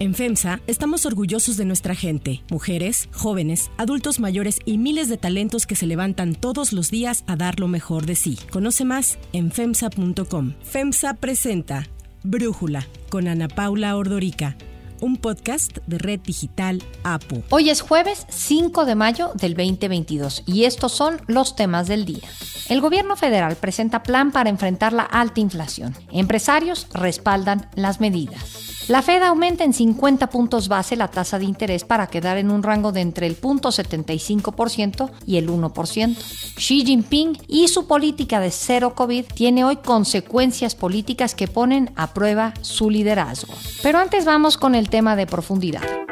En FEMSA estamos orgullosos de nuestra gente, mujeres, jóvenes, adultos mayores y miles de talentos que se levantan todos los días a dar lo mejor de sí. Conoce más en FEMSA.com. FEMSA presenta Brújula con Ana Paula Ordorica un podcast de Red Digital APU. Hoy es jueves 5 de mayo del 2022 y estos son los temas del día. El gobierno federal presenta plan para enfrentar la alta inflación. Empresarios respaldan las medidas. La Fed aumenta en 50 puntos base la tasa de interés para quedar en un rango de entre el 0.75% y el 1%. Xi Jinping y su política de cero COVID tiene hoy consecuencias políticas que ponen a prueba su liderazgo. Pero antes vamos con el tema de profundidad.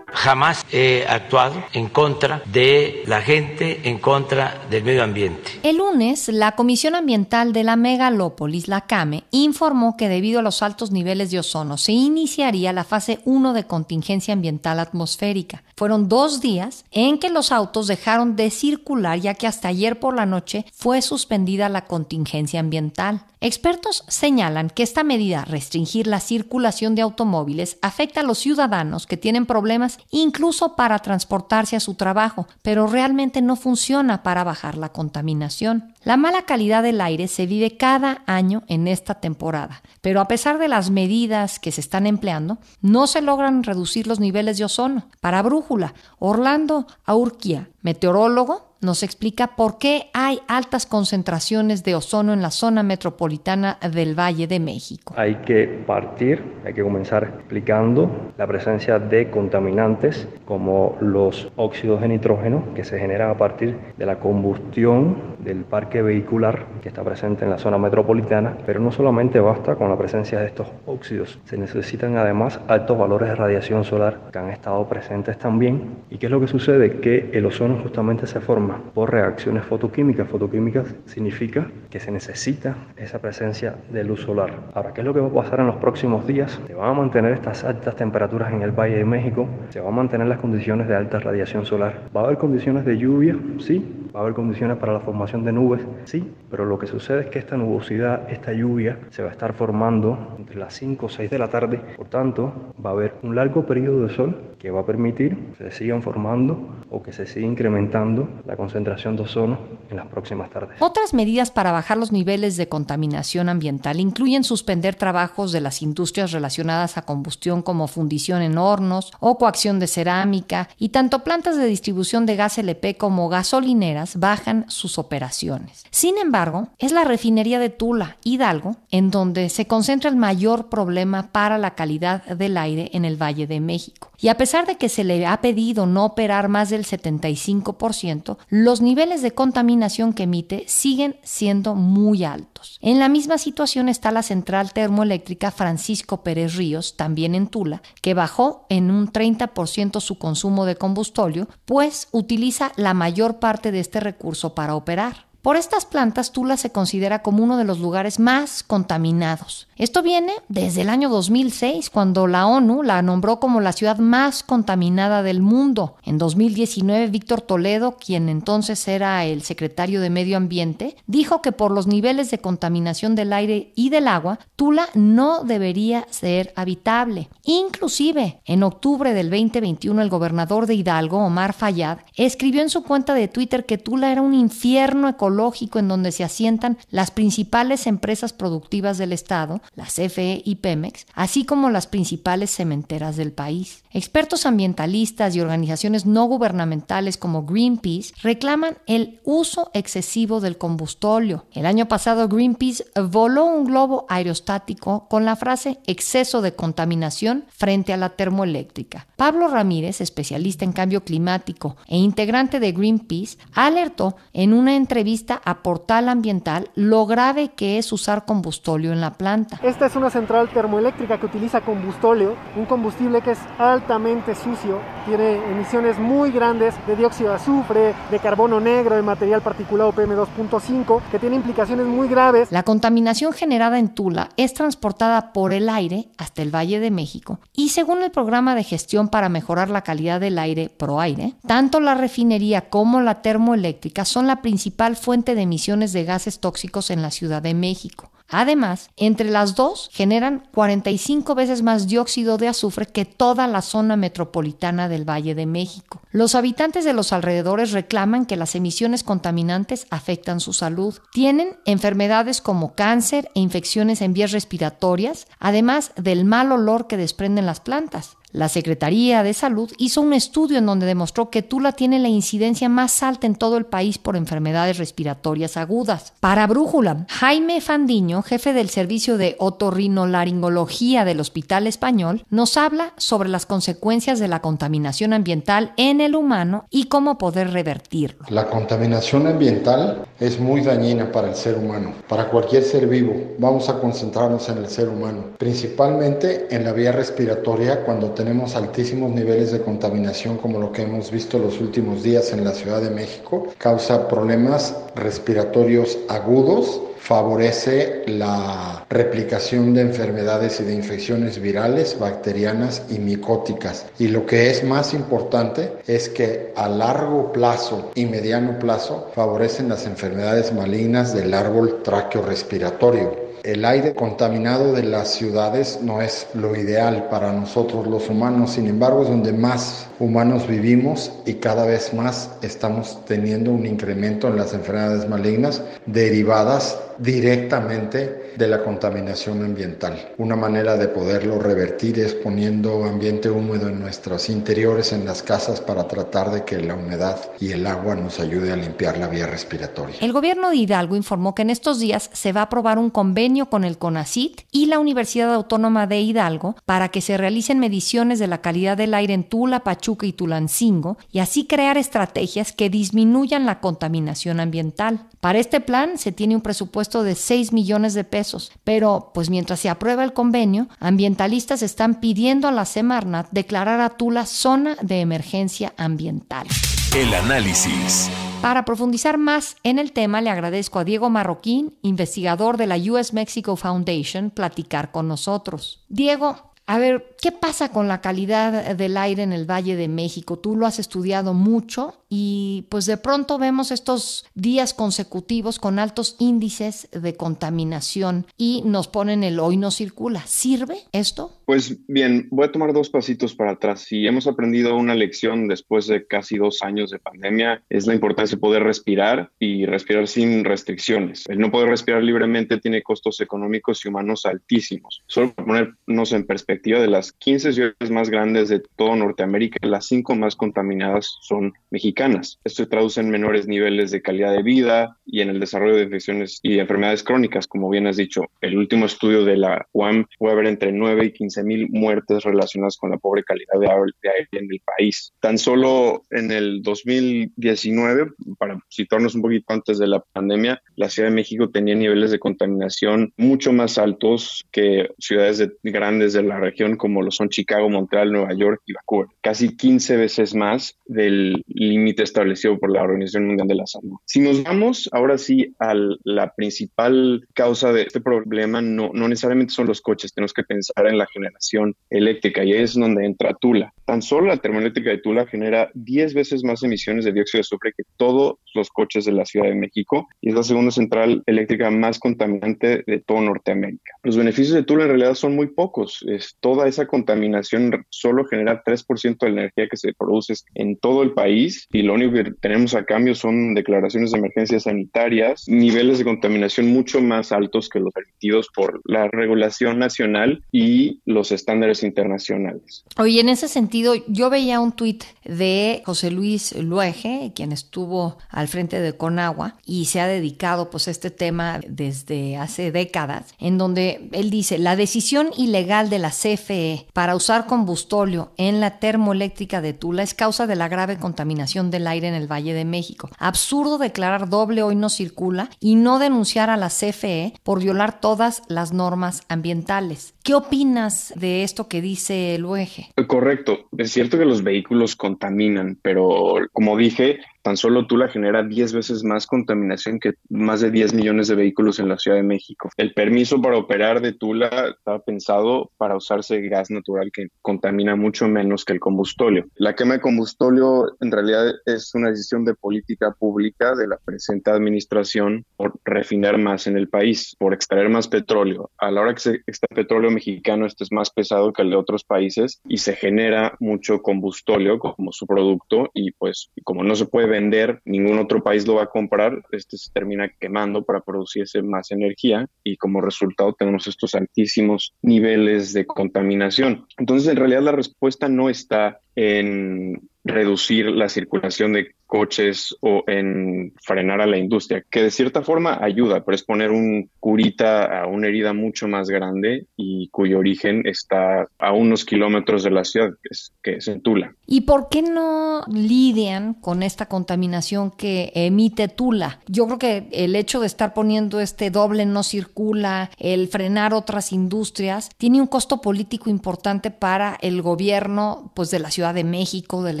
Jamás he actuado en contra de la gente, en contra del medio ambiente. El lunes, la Comisión Ambiental de la Megalópolis, la CAME, informó que debido a los altos niveles de ozono se iniciaría la fase 1 de contingencia ambiental atmosférica. Fueron dos días en que los autos dejaron de circular ya que hasta ayer por la noche fue suspendida la contingencia ambiental. Expertos señalan que esta medida, restringir la circulación de automóviles, afecta a los ciudadanos que tienen problemas incluso para transportarse a su trabajo, pero realmente no funciona para bajar la contaminación. La mala calidad del aire se vive cada año en esta temporada, pero a pesar de las medidas que se están empleando, no se logran reducir los niveles de ozono. Para Brújula, Orlando Aurquia, meteorólogo, nos explica por qué hay altas concentraciones de ozono en la zona metropolitana del Valle de México. Hay que partir, hay que comenzar explicando la presencia de contaminantes como los óxidos de nitrógeno que se generan a partir de la combustión del parque vehicular que está presente en la zona metropolitana, pero no solamente basta con la presencia de estos óxidos, se necesitan además altos valores de radiación solar que han estado presentes también. ¿Y qué es lo que sucede? Que el ozono justamente se forma por reacciones fotoquímicas. Fotoquímicas significa que se necesita esa presencia de luz solar. Ahora, ¿qué es lo que va a pasar en los próximos días? Se van a mantener estas altas temperaturas en el Valle de México, se van a mantener las condiciones de alta radiación solar. ¿Va a haber condiciones de lluvia? Sí. ¿Va a haber condiciones para la formación de nubes? Sí. Pero lo que sucede es que esta nubosidad, esta lluvia, se va a estar formando entre las 5 o 6 de la tarde. Por tanto, va a haber un largo periodo de sol que va a permitir que se sigan formando o que se siga incrementando la concentración de ozono en las próximas tardes. Otras medidas para bajar los niveles de contaminación ambiental incluyen suspender trabajos de las industrias relacionadas a combustión como fundición en hornos o coacción de cerámica y tanto plantas de distribución de gas LP como gasolineras bajan sus operaciones. Sin embargo, es la refinería de Tula, Hidalgo, en donde se concentra el mayor problema para la calidad del aire en el Valle de México. Y a pesar de que se le ha pedido no operar más del 75%, los niveles de contaminación que emite siguen siendo muy altos. En la misma situación está la central termoeléctrica Francisco Pérez Ríos, también en Tula, que bajó en un 30% su consumo de combustóleo, pues utiliza la mayor parte de este recurso para operar. Por estas plantas, Tula se considera como uno de los lugares más contaminados. Esto viene desde el año 2006, cuando la ONU la nombró como la ciudad más contaminada del mundo. En 2019, Víctor Toledo, quien entonces era el secretario de Medio Ambiente, dijo que por los niveles de contaminación del aire y del agua, Tula no debería ser habitable. Inclusive, en octubre del 2021, el gobernador de Hidalgo, Omar Fayad, escribió en su cuenta de Twitter que Tula era un infierno ecológico en donde se asientan las principales empresas productivas del Estado, la CFE y Pemex, así como las principales cementeras del país. Expertos ambientalistas y organizaciones no gubernamentales como Greenpeace reclaman el uso excesivo del combustóleo. El año pasado Greenpeace voló un globo aerostático con la frase exceso de contaminación frente a la termoeléctrica. Pablo Ramírez, especialista en cambio climático e integrante de Greenpeace, alertó en una entrevista a Portal Ambiental lo grave que es usar combustóleo en la planta. Esta es una central termoeléctrica que utiliza combustóleo, un combustible que es alto sucio, tiene emisiones muy grandes de dióxido de azufre, de carbono negro, de material particulado PM2.5, que tiene implicaciones muy graves. La contaminación generada en Tula es transportada por el aire hasta el Valle de México y según el programa de gestión para mejorar la calidad del aire ProAire, tanto la refinería como la termoeléctrica son la principal fuente de emisiones de gases tóxicos en la Ciudad de México. Además, entre las dos generan 45 veces más dióxido de azufre que toda la zona metropolitana del Valle de México. Los habitantes de los alrededores reclaman que las emisiones contaminantes afectan su salud. Tienen enfermedades como cáncer e infecciones en vías respiratorias, además del mal olor que desprenden las plantas. La Secretaría de Salud hizo un estudio en donde demostró que Tula tiene la incidencia más alta en todo el país por enfermedades respiratorias agudas. Para Brújula, Jaime Fandiño, jefe del servicio de otorrinolaringología del Hospital Español, nos habla sobre las consecuencias de la contaminación ambiental en el humano y cómo poder revertirlo. La contaminación ambiental es muy dañina para el ser humano, para cualquier ser vivo. Vamos a concentrarnos en el ser humano, principalmente en la vía respiratoria cuando tenemos altísimos niveles de contaminación como lo que hemos visto los últimos días en la Ciudad de México, causa problemas respiratorios agudos, favorece la replicación de enfermedades y de infecciones virales, bacterianas y micóticas. Y lo que es más importante es que a largo plazo y mediano plazo favorecen las enfermedades malignas del árbol tráqueo respiratorio el aire contaminado de las ciudades no es lo ideal para nosotros los humanos, sin embargo es donde más humanos vivimos y cada vez más estamos teniendo un incremento en las enfermedades malignas derivadas directamente de la contaminación ambiental. Una manera de poderlo revertir es poniendo ambiente húmedo en nuestros interiores, en las casas, para tratar de que la humedad y el agua nos ayude a limpiar la vía respiratoria. El gobierno de Hidalgo informó que en estos días se va a aprobar un convenio con el CONACIT y la Universidad Autónoma de Hidalgo para que se realicen mediciones de la calidad del aire en Tula, Pachuca y Tulancingo y así crear estrategias que disminuyan la contaminación ambiental. Para este plan se tiene un presupuesto de 6 millones de pesos, pero pues mientras se aprueba el convenio, ambientalistas están pidiendo a la Semarnat declarar a Tula zona de emergencia ambiental. El análisis. Para profundizar más en el tema, le agradezco a Diego Marroquín, investigador de la US Mexico Foundation, platicar con nosotros. Diego, a ver, ¿qué pasa con la calidad del aire en el Valle de México? Tú lo has estudiado mucho y pues de pronto vemos estos días consecutivos con altos índices de contaminación y nos ponen el hoy no circula. ¿Sirve esto? Pues bien, voy a tomar dos pasitos para atrás. Si hemos aprendido una lección después de casi dos años de pandemia, es la importancia de poder respirar y respirar sin restricciones. El no poder respirar libremente tiene costos económicos y humanos altísimos. Solo para ponernos en perspectiva, de las 15 ciudades más grandes de todo Norteamérica, las cinco más contaminadas son mexicanas. Esto se traduce en menores niveles de calidad de vida y en el desarrollo de infecciones y enfermedades crónicas, como bien has dicho. El último estudio de la UAM fue haber entre 9 y 15 mil muertes relacionadas con la pobre calidad de aire en el país. Tan solo en el 2019, para situarnos un poquito antes de la pandemia, la Ciudad de México tenía niveles de contaminación mucho más altos que ciudades grandes de la región como lo son Chicago, Montreal, Nueva York y Vancouver, casi 15 veces más del límite establecido por la Organización Mundial de la Salud. Si nos vamos ahora sí a la principal causa de este problema, no, no necesariamente son los coches, tenemos que pensar en la generación eléctrica y es donde entra Tula. Tan solo la termoeléctrica de Tula genera 10 veces más emisiones de dióxido de azufre que todos los coches de la Ciudad de México y es la segunda central eléctrica más contaminante de todo Norteamérica. Los beneficios de Tula en realidad son muy pocos. Toda esa contaminación solo genera 3% de la energía que se produce en todo el país y lo único que tenemos a cambio son declaraciones de emergencias sanitarias, niveles de contaminación mucho más altos que los permitidos por la regulación nacional y los estándares internacionales. Oye, en ese sentido, yo veía un tuit de José Luis Luege, quien estuvo al frente de Conagua y se ha dedicado pues a este tema desde hace décadas, en donde él dice, la decisión ilegal de la CFE para usar combustóleo en la termoeléctrica de Tula es causa de la grave contaminación del aire en el Valle de México. Absurdo declarar doble hoy no circula y no denunciar a la CFE por violar todas las normas ambientales. ¿Qué opinas de esto que dice el UEG? Correcto. Es cierto que los vehículos contaminan, pero como dije, Tan solo Tula genera 10 veces más contaminación que más de 10 millones de vehículos en la Ciudad de México. El permiso para operar de Tula estaba pensado para usarse gas natural que contamina mucho menos que el combustóleo. La quema de combustóleo en realidad es una decisión de política pública de la presente administración por refinar más en el país, por extraer más petróleo. A la hora que se extrae petróleo mexicano, este es más pesado que el de otros países y se genera mucho combustóleo como su producto y pues como no se puede vender, ningún otro país lo va a comprar, este se termina quemando para producirse más energía y como resultado tenemos estos altísimos niveles de contaminación. Entonces, en realidad la respuesta no está en reducir la circulación de coches o en frenar a la industria, que de cierta forma ayuda, pero es poner un curita a una herida mucho más grande y cuyo origen está a unos kilómetros de la ciudad, que es, que es en Tula. ¿Y por qué no lidian con esta contaminación que emite Tula? Yo creo que el hecho de estar poniendo este doble no circula, el frenar otras industrias, tiene un costo político importante para el gobierno pues, de la Ciudad de México, del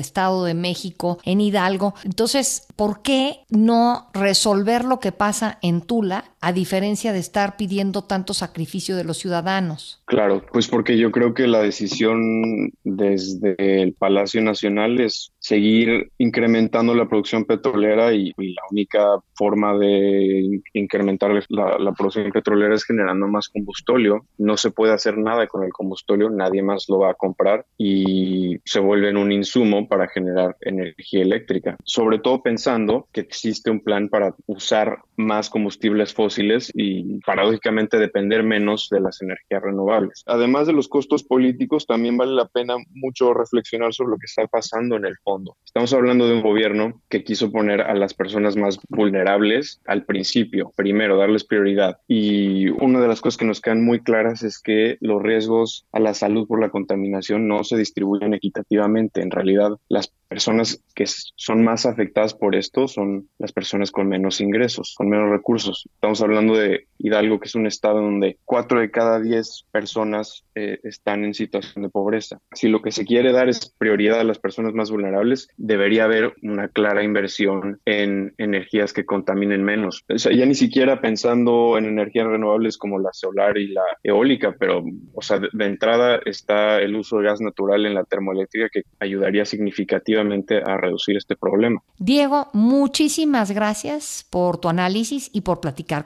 Estado de México, en Hidalgo. Entonces, ¿por qué no resolver lo que pasa en Tula a diferencia de estar pidiendo tanto sacrificio de los ciudadanos? Claro, pues porque yo creo que la decisión desde el Palacio Nacional es seguir incrementando la producción petrolera y, la única forma de incrementar la, producción petrolera es generando más combustóleo. No se puede hacer nada con el combustóleo, nadie más lo va a comprar y se vuelve en un insumo para generar energía eléctrica. Sobre todo pensando que existe un plan para usar más combustibles fósiles y paradójicamente depender menos de las energías renovables. Además de los costos políticos, también vale la pena mucho reflexionar sobre lo que está pasando en el fondo Estamos hablando de un gobierno que quiso poner a las personas más vulnerables al principio, primero, darles prioridad. Y una de las cosas que nos quedan muy claras es que los riesgos a la salud por la contaminación no se distribuyen equitativamente. En realidad, las personas que son más afectadas por esto son las personas con menos ingresos, con menos recursos. Estamos hablando de Hidalgo, que es un estado donde cuatro de cada diez personas eh, están en situación de pobreza. Si lo que se quiere dar es prioridad a las personas más vulnerables, debería haber una clara inversión en energías que contaminen menos. O sea, ya ni siquiera pensando en energías renovables como la solar y la eólica, pero, o sea, de, de entrada está el uso de gas natural en la termoeléctrica que ayudaría significativamente a reducir este problema. Diego, muchísimas gracias por tu análisis y por platicar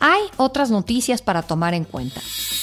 Hay otras noticias para tomar en cuenta.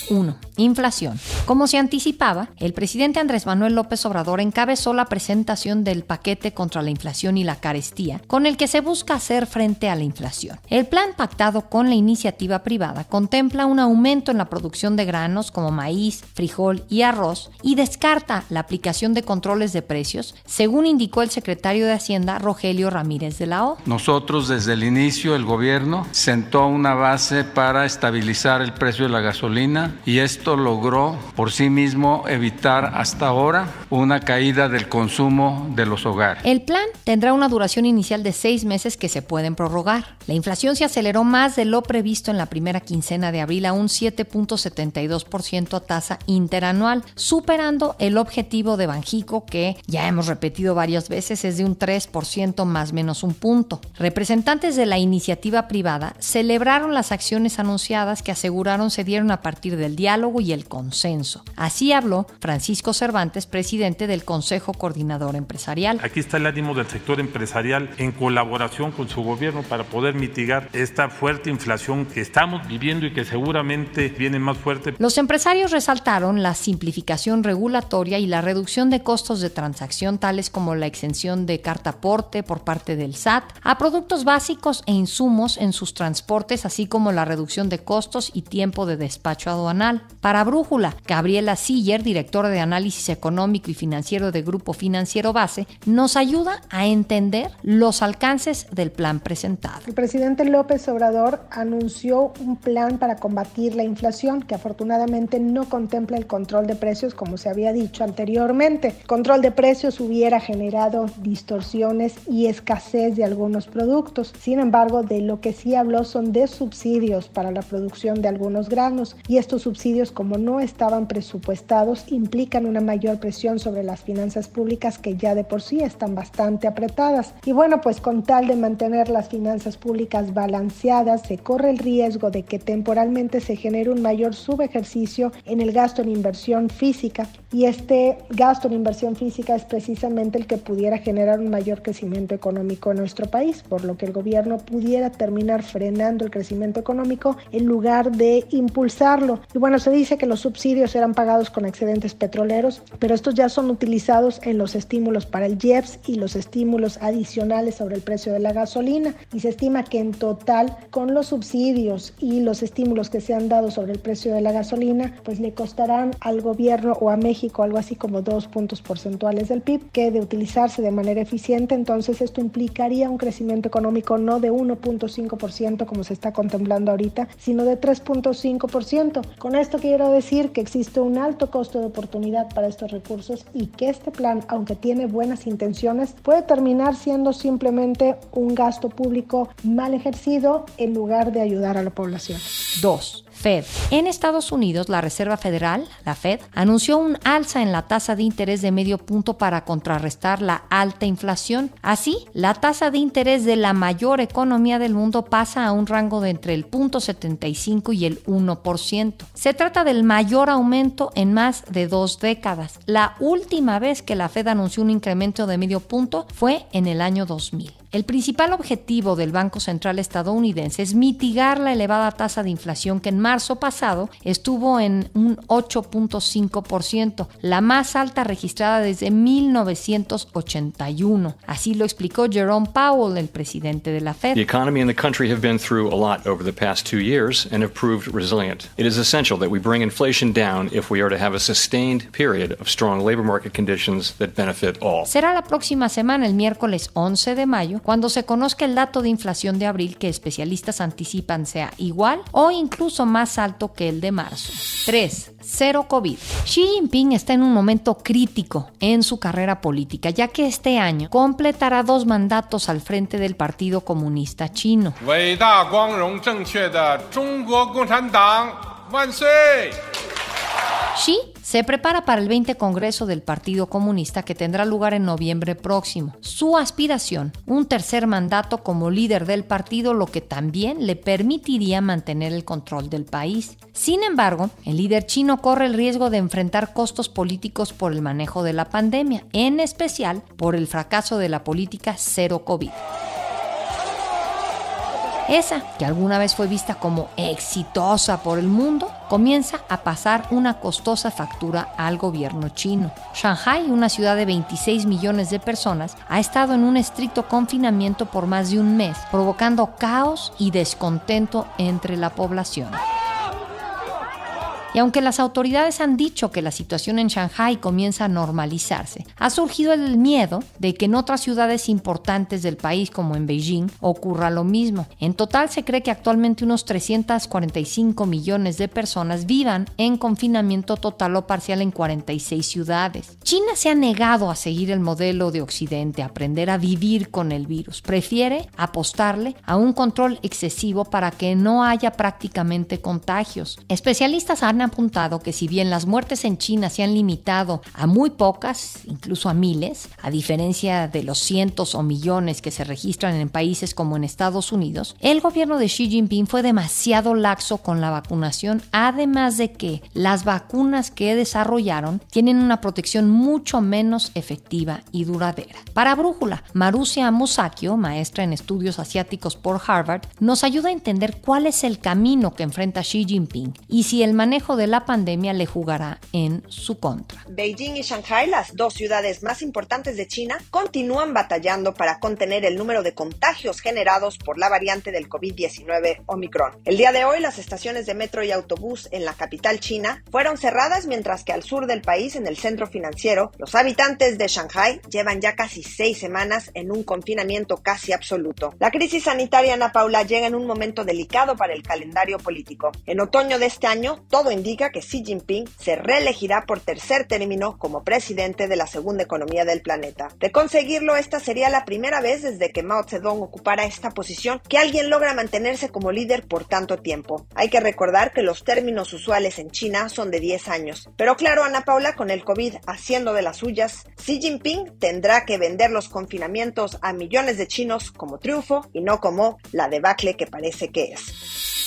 1. Inflación. Como se anticipaba, el presidente Andrés Manuel López Obrador encabezó la presentación del paquete contra la inflación y la carestía, con el que se busca hacer frente a la inflación. El plan pactado con la iniciativa privada contempla un aumento en la producción de granos como maíz, frijol y arroz y descarta la aplicación de controles de precios, según indicó el secretario de Hacienda Rogelio Ramírez de la O. Nosotros desde el inicio el gobierno sentó una base para estabilizar el precio de la gasolina y esto logró por sí mismo evitar hasta ahora una caída del consumo de los hogares. El plan tendrá una duración inicial de seis meses que se pueden prorrogar. La inflación se aceleró más de lo previsto en la primera quincena de abril a un 7.72% a tasa interanual, superando el objetivo de Banjico que ya hemos repetido varias veces es de un 3% más menos un punto. Representantes de la iniciativa privada celebraron las acciones anunciadas que aseguraron se dieron a partir del diálogo y el consenso. Así habló Francisco Cervantes, presidente del Consejo Coordinador Empresarial. Aquí está el ánimo del sector empresarial en colaboración con su gobierno para poder mitigar esta fuerte inflación que estamos viviendo y que seguramente viene más fuerte. Los empresarios resaltaron la simplificación regulatoria y la reducción de costos de transacción tales como la exención de carta aporte por parte del SAT a productos básicos e insumos en sus transportes así como la reducción de costos y tiempo de despacho aduanal anal. Para Brújula, Gabriela Siller, directora de análisis económico y financiero de Grupo Financiero Base, nos ayuda a entender los alcances del plan presentado. El presidente López Obrador anunció un plan para combatir la inflación que afortunadamente no contempla el control de precios como se había dicho anteriormente. Control de precios hubiera generado distorsiones y escasez de algunos productos. Sin embargo, de lo que sí habló son de subsidios para la producción de algunos granos y estos subsidios como no estaban presupuestados implican una mayor presión sobre las finanzas públicas que ya de por sí están bastante apretadas. Y bueno, pues con tal de mantener las finanzas públicas balanceadas se corre el riesgo de que temporalmente se genere un mayor subejercicio en el gasto en inversión física y este gasto en inversión física es precisamente el que pudiera generar un mayor crecimiento económico en nuestro país, por lo que el gobierno pudiera terminar frenando el crecimiento económico en lugar de impulsarlo. Y bueno, se dice que los subsidios eran pagados con excedentes petroleros, pero estos ya son utilizados en los estímulos para el IEPS y los estímulos adicionales sobre el precio de la gasolina. Y se estima que en total, con los subsidios y los estímulos que se han dado sobre el precio de la gasolina, pues le costarán al gobierno o a México algo así como dos puntos porcentuales del PIB, que de utilizarse de manera eficiente, entonces esto implicaría un crecimiento económico no de 1.5% como se está contemplando ahorita, sino de 3.5%. Con esto quiero decir que existe un alto costo de oportunidad para estos recursos y que este plan, aunque tiene buenas intenciones, puede terminar siendo simplemente un gasto público mal ejercido en lugar de ayudar a la población. 2. Fed. En Estados Unidos, la Reserva Federal, la Fed, anunció un alza en la tasa de interés de medio punto para contrarrestar la alta inflación. Así, la tasa de interés de la mayor economía del mundo pasa a un rango de entre el 0.75 y el 1%. Se trata del mayor aumento en más de dos décadas. La última vez que la Fed anunció un incremento de medio punto fue en el año 2000. El principal objetivo del Banco Central estadounidense es mitigar la elevada tasa de inflación que en marzo pasado estuvo en un 8.5%, la más alta registrada desde 1981. Así lo explicó Jerome Powell, el presidente de la Fed. The economy and the country have been through a lot over the past two years and have proved resilient. It is essential that we bring inflation down if we are to have a sustained period of strong labor market conditions that benefit all. Será la próxima semana, el miércoles 11 de mayo, cuando se conozca el dato de inflación de abril que especialistas anticipan sea igual o incluso más alto que el de marzo. 3. Cero COVID. Xi Jinping está en un momento crítico en su carrera política, ya que este año completará dos mandatos al frente del Partido Comunista Chino. Xi se prepara para el 20 Congreso del Partido Comunista que tendrá lugar en noviembre próximo. Su aspiración, un tercer mandato como líder del partido, lo que también le permitiría mantener el control del país. Sin embargo, el líder chino corre el riesgo de enfrentar costos políticos por el manejo de la pandemia, en especial por el fracaso de la política cero COVID. Esa, que alguna vez fue vista como exitosa por el mundo, comienza a pasar una costosa factura al gobierno chino. Shanghai, una ciudad de 26 millones de personas, ha estado en un estricto confinamiento por más de un mes, provocando caos y descontento entre la población. Y aunque las autoridades han dicho que la situación en Shanghai comienza a normalizarse, ha surgido el miedo de que en otras ciudades importantes del país, como en Beijing, ocurra lo mismo. En total se cree que actualmente unos 345 millones de personas vivan en confinamiento total o parcial en 46 ciudades. China se ha negado a seguir el modelo de Occidente, aprender a vivir con el virus. Prefiere apostarle a un control excesivo para que no haya prácticamente contagios. Especialistas han apuntado que si bien las muertes en China se han limitado a muy pocas, incluso a miles, a diferencia de los cientos o millones que se registran en países como en Estados Unidos, el gobierno de Xi Jinping fue demasiado laxo con la vacunación, además de que las vacunas que desarrollaron tienen una protección mucho menos efectiva y duradera. Para Brújula, Marusia Musakio, maestra en estudios asiáticos por Harvard, nos ayuda a entender cuál es el camino que enfrenta Xi Jinping y si el manejo de la pandemia le jugará en su contra. Beijing y Shanghai, las dos ciudades más importantes de China, continúan batallando para contener el número de contagios generados por la variante del COVID-19 Omicron. El día de hoy, las estaciones de metro y autobús en la capital china fueron cerradas, mientras que al sur del país, en el centro financiero, los habitantes de Shanghai llevan ya casi seis semanas en un confinamiento casi absoluto. La crisis sanitaria, Ana Paula, llega en un momento delicado para el calendario político. En otoño de este año, todo indica que Xi Jinping se reelegirá por tercer término como presidente de la segunda economía del planeta. De conseguirlo, esta sería la primera vez desde que Mao Zedong ocupara esta posición que alguien logra mantenerse como líder por tanto tiempo. Hay que recordar que los términos usuales en China son de 10 años. Pero claro, Ana Paula, con el COVID haciendo de las suyas, Xi Jinping tendrá que vender los confinamientos a millones de chinos como triunfo y no como la debacle que parece que es.